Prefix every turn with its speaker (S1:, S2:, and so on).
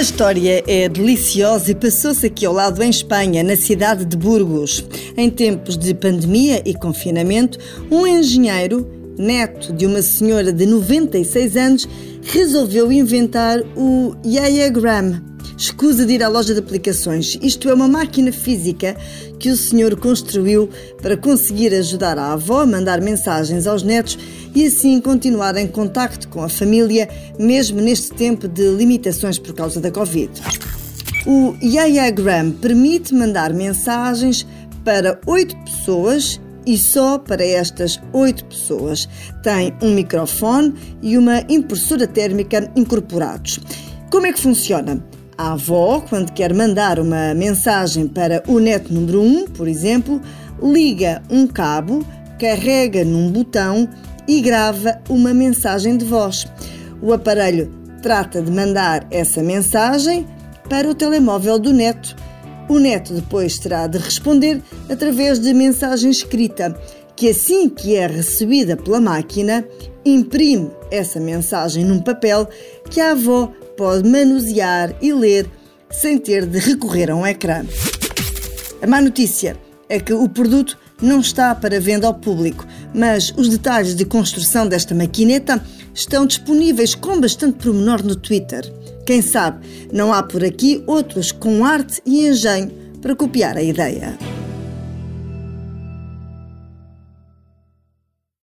S1: A história é deliciosa e passou-se aqui ao lado em Espanha, na cidade de Burgos. Em tempos de pandemia e confinamento, um engenheiro, neto de uma senhora de 96 anos, resolveu inventar o Yayagram, Escusa de ir à loja de aplicações. Isto é uma máquina física que o senhor construiu para conseguir ajudar a avó a mandar mensagens aos netos e assim continuar em contacto com a família, mesmo neste tempo de limitações por causa da Covid. O Yayagram permite mandar mensagens para oito pessoas e só para estas oito pessoas. Tem um microfone e uma impressora térmica incorporados. Como é que funciona? A avó, quando quer mandar uma mensagem para o neto número 1, por exemplo, liga um cabo, carrega num botão e grava uma mensagem de voz. O aparelho trata de mandar essa mensagem para o telemóvel do neto. O neto depois terá de responder através de mensagem escrita, que assim que é recebida pela máquina, imprime essa mensagem num papel que a avó pode manusear e ler sem ter de recorrer a um ecrã. A má notícia é que o produto não está para venda ao público, mas os detalhes de construção desta maquineta estão disponíveis com bastante promenor no Twitter. Quem sabe não há por aqui outros com arte e engenho para copiar a ideia.